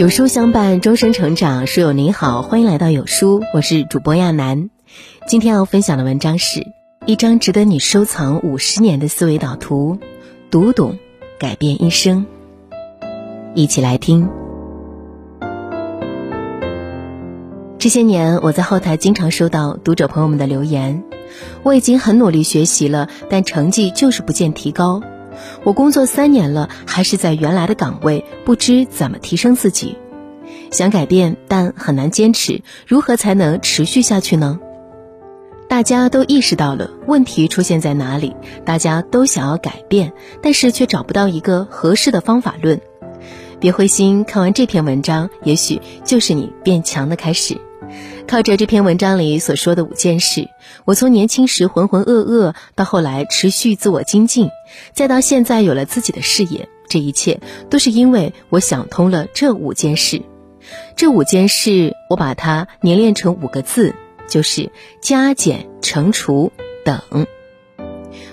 有书相伴，终身成长。书友您好，欢迎来到有书，我是主播亚楠。今天要分享的文章是一张值得你收藏五十年的思维导图，读懂，改变一生。一起来听。这些年，我在后台经常收到读者朋友们的留言，我已经很努力学习了，但成绩就是不见提高。我工作三年了，还是在原来的岗位，不知怎么提升自己。想改变，但很难坚持，如何才能持续下去呢？大家都意识到了问题出现在哪里，大家都想要改变，但是却找不到一个合适的方法论。别灰心，看完这篇文章，也许就是你变强的开始。靠着这篇文章里所说的五件事，我从年轻时浑浑噩噩，到后来持续自我精进，再到现在有了自己的事业，这一切都是因为我想通了这五件事。这五件事，我把它凝练成五个字，就是加减乘除等。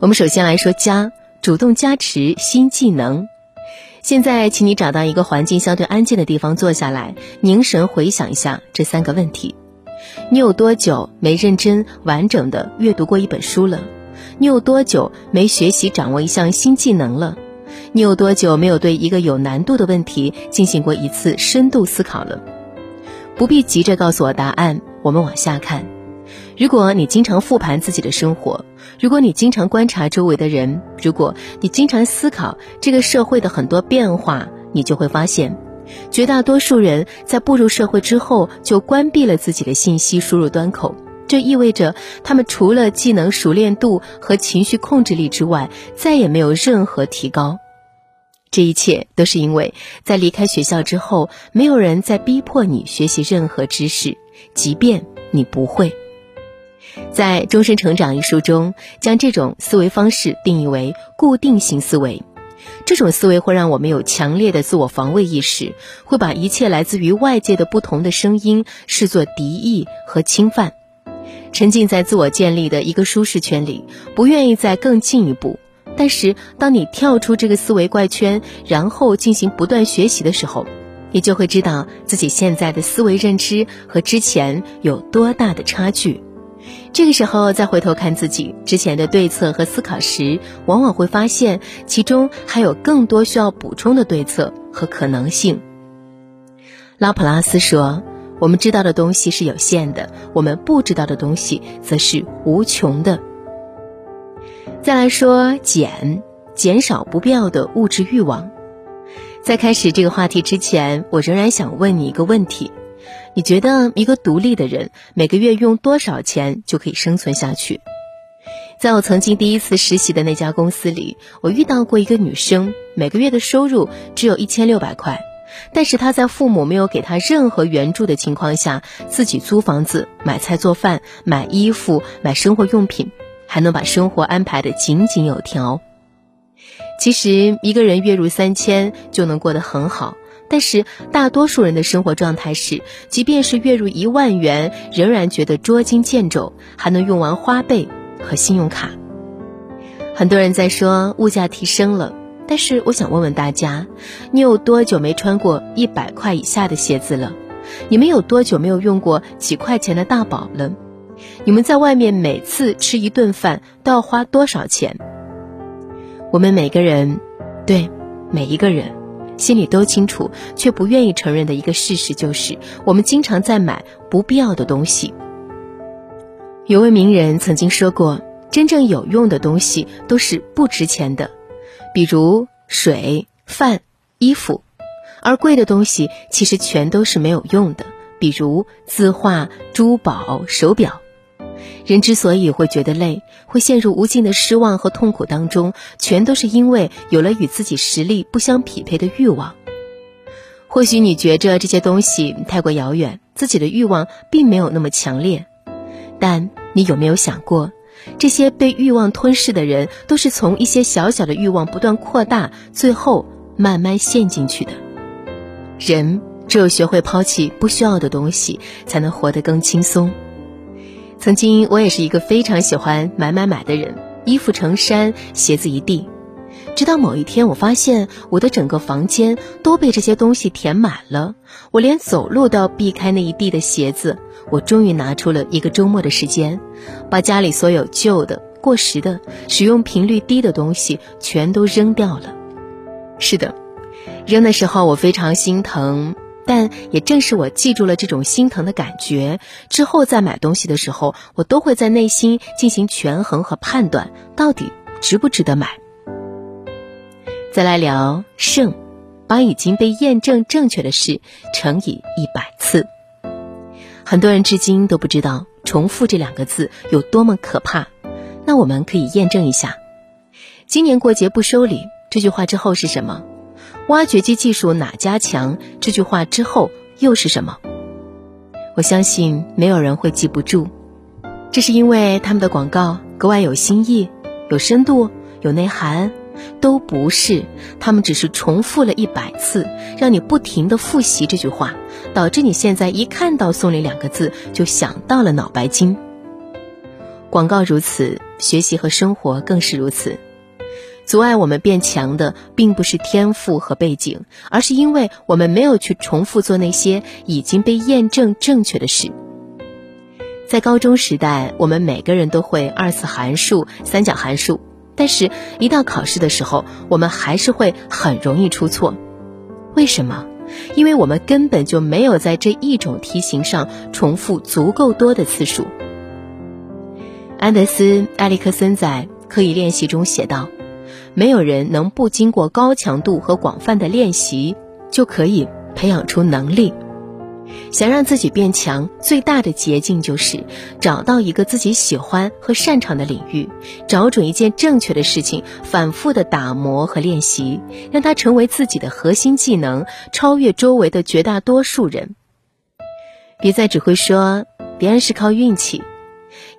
我们首先来说加，主动加持新技能。现在，请你找到一个环境相对安静的地方坐下来，凝神回想一下这三个问题。你有多久没认真完整的阅读过一本书了？你有多久没学习掌握一项新技能了？你有多久没有对一个有难度的问题进行过一次深度思考了？不必急着告诉我答案，我们往下看。如果你经常复盘自己的生活，如果你经常观察周围的人，如果你经常思考这个社会的很多变化，你就会发现。绝大多数人在步入社会之后就关闭了自己的信息输入端口，这意味着他们除了技能熟练度和情绪控制力之外，再也没有任何提高。这一切都是因为在离开学校之后，没有人在逼迫你学习任何知识，即便你不会。在《终身成长》一书中，将这种思维方式定义为固定型思维。这种思维会让我们有强烈的自我防卫意识，会把一切来自于外界的不同的声音视作敌意和侵犯，沉浸在自我建立的一个舒适圈里，不愿意再更进一步。但是，当你跳出这个思维怪圈，然后进行不断学习的时候，你就会知道自己现在的思维认知和之前有多大的差距。这个时候再回头看自己之前的对策和思考时，往往会发现其中还有更多需要补充的对策和可能性。拉普拉斯说：“我们知道的东西是有限的，我们不知道的东西则是无穷的。”再来说减，减少不必要的物质欲望。在开始这个话题之前，我仍然想问你一个问题。你觉得一个独立的人每个月用多少钱就可以生存下去？在我曾经第一次实习的那家公司里，我遇到过一个女生，每个月的收入只有一千六百块，但是她在父母没有给她任何援助的情况下，自己租房子、买菜做饭、买衣服、买生活用品，还能把生活安排的井井有条。其实一个人月入三千就能过得很好。但是大多数人的生活状态是，即便是月入一万元，仍然觉得捉襟见肘，还能用完花呗和信用卡。很多人在说物价提升了，但是我想问问大家，你有多久没穿过一百块以下的鞋子了？你们有多久没有用过几块钱的大宝了？你们在外面每次吃一顿饭都要花多少钱？我们每个人，对每一个人。心里都清楚，却不愿意承认的一个事实就是，我们经常在买不必要的东西。有位名人曾经说过：“真正有用的东西都是不值钱的，比如水、饭、衣服；而贵的东西其实全都是没有用的，比如字画、珠宝、手表。”人之所以会觉得累，会陷入无尽的失望和痛苦当中，全都是因为有了与自己实力不相匹配的欲望。或许你觉着这些东西太过遥远，自己的欲望并没有那么强烈，但你有没有想过，这些被欲望吞噬的人，都是从一些小小的欲望不断扩大，最后慢慢陷进去的。人只有学会抛弃不需要的东西，才能活得更轻松。曾经我也是一个非常喜欢买买买的人，衣服成山，鞋子一地。直到某一天，我发现我的整个房间都被这些东西填满了，我连走路都要避开那一地的鞋子。我终于拿出了一个周末的时间，把家里所有旧的、过时的、使用频率低的东西全都扔掉了。是的，扔的时候我非常心疼。但也正是我记住了这种心疼的感觉，之后再买东西的时候，我都会在内心进行权衡和判断，到底值不值得买。再来聊胜，把已经被验证正确的事乘以一百次。很多人至今都不知道“重复”这两个字有多么可怕，那我们可以验证一下：“今年过节不收礼”这句话之后是什么？挖掘机技术哪家强？这句话之后又是什么？我相信没有人会记不住，这是因为他们的广告格外有新意、有深度、有内涵，都不是，他们只是重复了一百次，让你不停的复习这句话，导致你现在一看到送礼两个字就想到了脑白金。广告如此，学习和生活更是如此。阻碍我们变强的，并不是天赋和背景，而是因为我们没有去重复做那些已经被验证正确的事。在高中时代，我们每个人都会二次函数、三角函数，但是，一到考试的时候，我们还是会很容易出错。为什么？因为我们根本就没有在这一种题型上重复足够多的次数。安德斯·埃利克森在《刻意练习》中写道。没有人能不经过高强度和广泛的练习就可以培养出能力。想让自己变强，最大的捷径就是找到一个自己喜欢和擅长的领域，找准一件正确的事情，反复的打磨和练习，让它成为自己的核心技能，超越周围的绝大多数人。别再只会说别人是靠运气，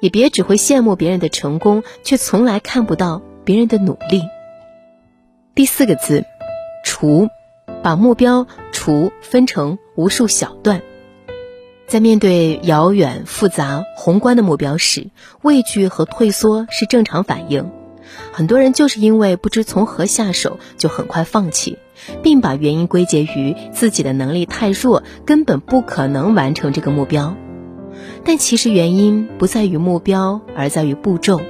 也别只会羡慕别人的成功，却从来看不到别人的努力。第四个字，除，把目标除分成无数小段。在面对遥远、复杂、宏观的目标时，畏惧和退缩是正常反应。很多人就是因为不知从何下手，就很快放弃，并把原因归结于自己的能力太弱，根本不可能完成这个目标。但其实原因不在于目标，而在于步骤。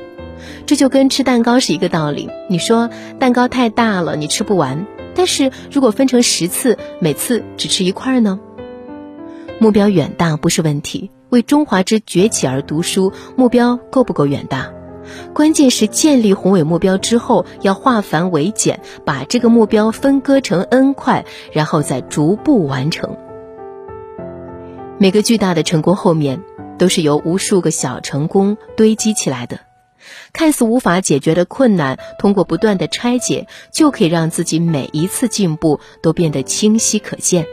这就跟吃蛋糕是一个道理。你说蛋糕太大了，你吃不完。但是如果分成十次，每次只吃一块呢？目标远大不是问题。为中华之崛起而读书，目标够不够远大？关键是建立宏伟目标之后，要化繁为简，把这个目标分割成 n 块，然后再逐步完成。每个巨大的成功后面，都是由无数个小成功堆积起来的。看似无法解决的困难，通过不断的拆解，就可以让自己每一次进步都变得清晰可见。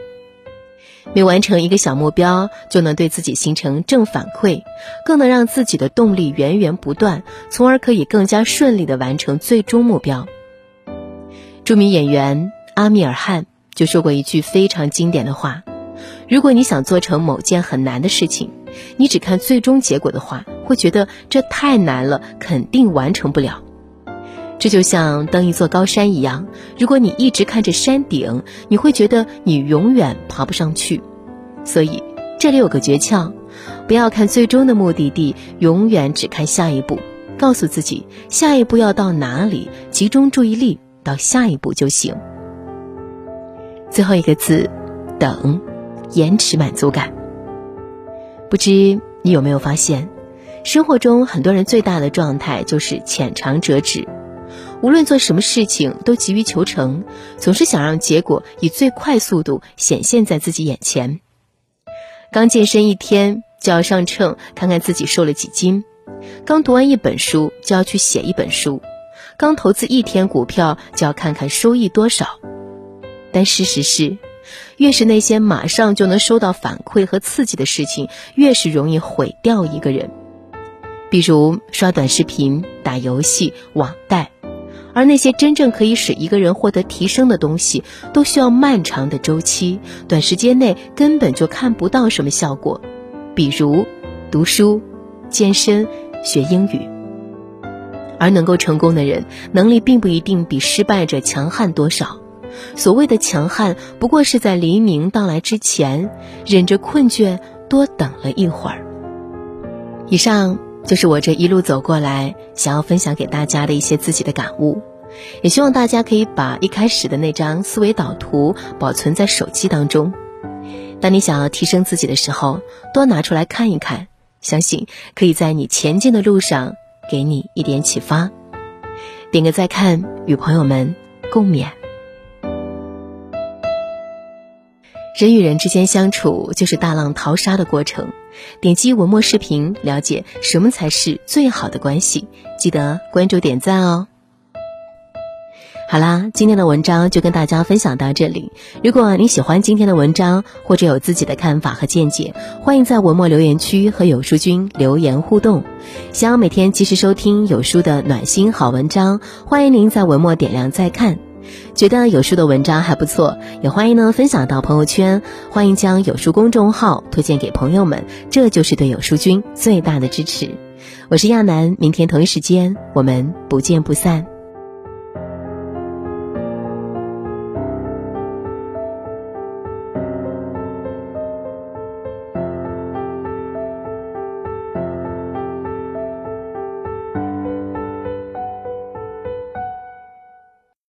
每完成一个小目标，就能对自己形成正反馈，更能让自己的动力源源不断，从而可以更加顺利的完成最终目标。著名演员阿米尔汗就说过一句非常经典的话：“如果你想做成某件很难的事情，你只看最终结果的话。”会觉得这太难了，肯定完成不了。这就像登一座高山一样，如果你一直看着山顶，你会觉得你永远爬不上去。所以这里有个诀窍：不要看最终的目的地，永远只看下一步。告诉自己下一步要到哪里，集中注意力到下一步就行。最后一个字，等，延迟满足感。不知你有没有发现？生活中很多人最大的状态就是浅尝辄止，无论做什么事情都急于求成，总是想让结果以最快速度显现在自己眼前。刚健身一天就要上秤看看自己瘦了几斤，刚读完一本书就要去写一本书，刚投资一天股票就要看看收益多少。但事实是，越是那些马上就能收到反馈和刺激的事情，越是容易毁掉一个人。比如刷短视频、打游戏、网贷，而那些真正可以使一个人获得提升的东西，都需要漫长的周期，短时间内根本就看不到什么效果。比如读书、健身、学英语。而能够成功的人，能力并不一定比失败者强悍多少。所谓的强悍，不过是在黎明到来之前，忍着困倦多等了一会儿。以上就是我这一路走过来想要分享给大家的一些自己的感悟，也希望大家可以把一开始的那张思维导图保存在手机当中。当你想要提升自己的时候，多拿出来看一看，相信可以在你前进的路上给你一点启发。点个再看，与朋友们共勉。人与人之间相处就是大浪淘沙的过程。点击文末视频，了解什么才是最好的关系。记得关注点赞哦。好啦，今天的文章就跟大家分享到这里。如果你喜欢今天的文章，或者有自己的看法和见解，欢迎在文末留言区和有书君留言互动。想要每天及时收听有书的暖心好文章，欢迎您在文末点亮再看。觉得有书的文章还不错，也欢迎呢分享到朋友圈，欢迎将有书公众号推荐给朋友们，这就是对有书君最大的支持。我是亚楠，明天同一时间我们不见不散。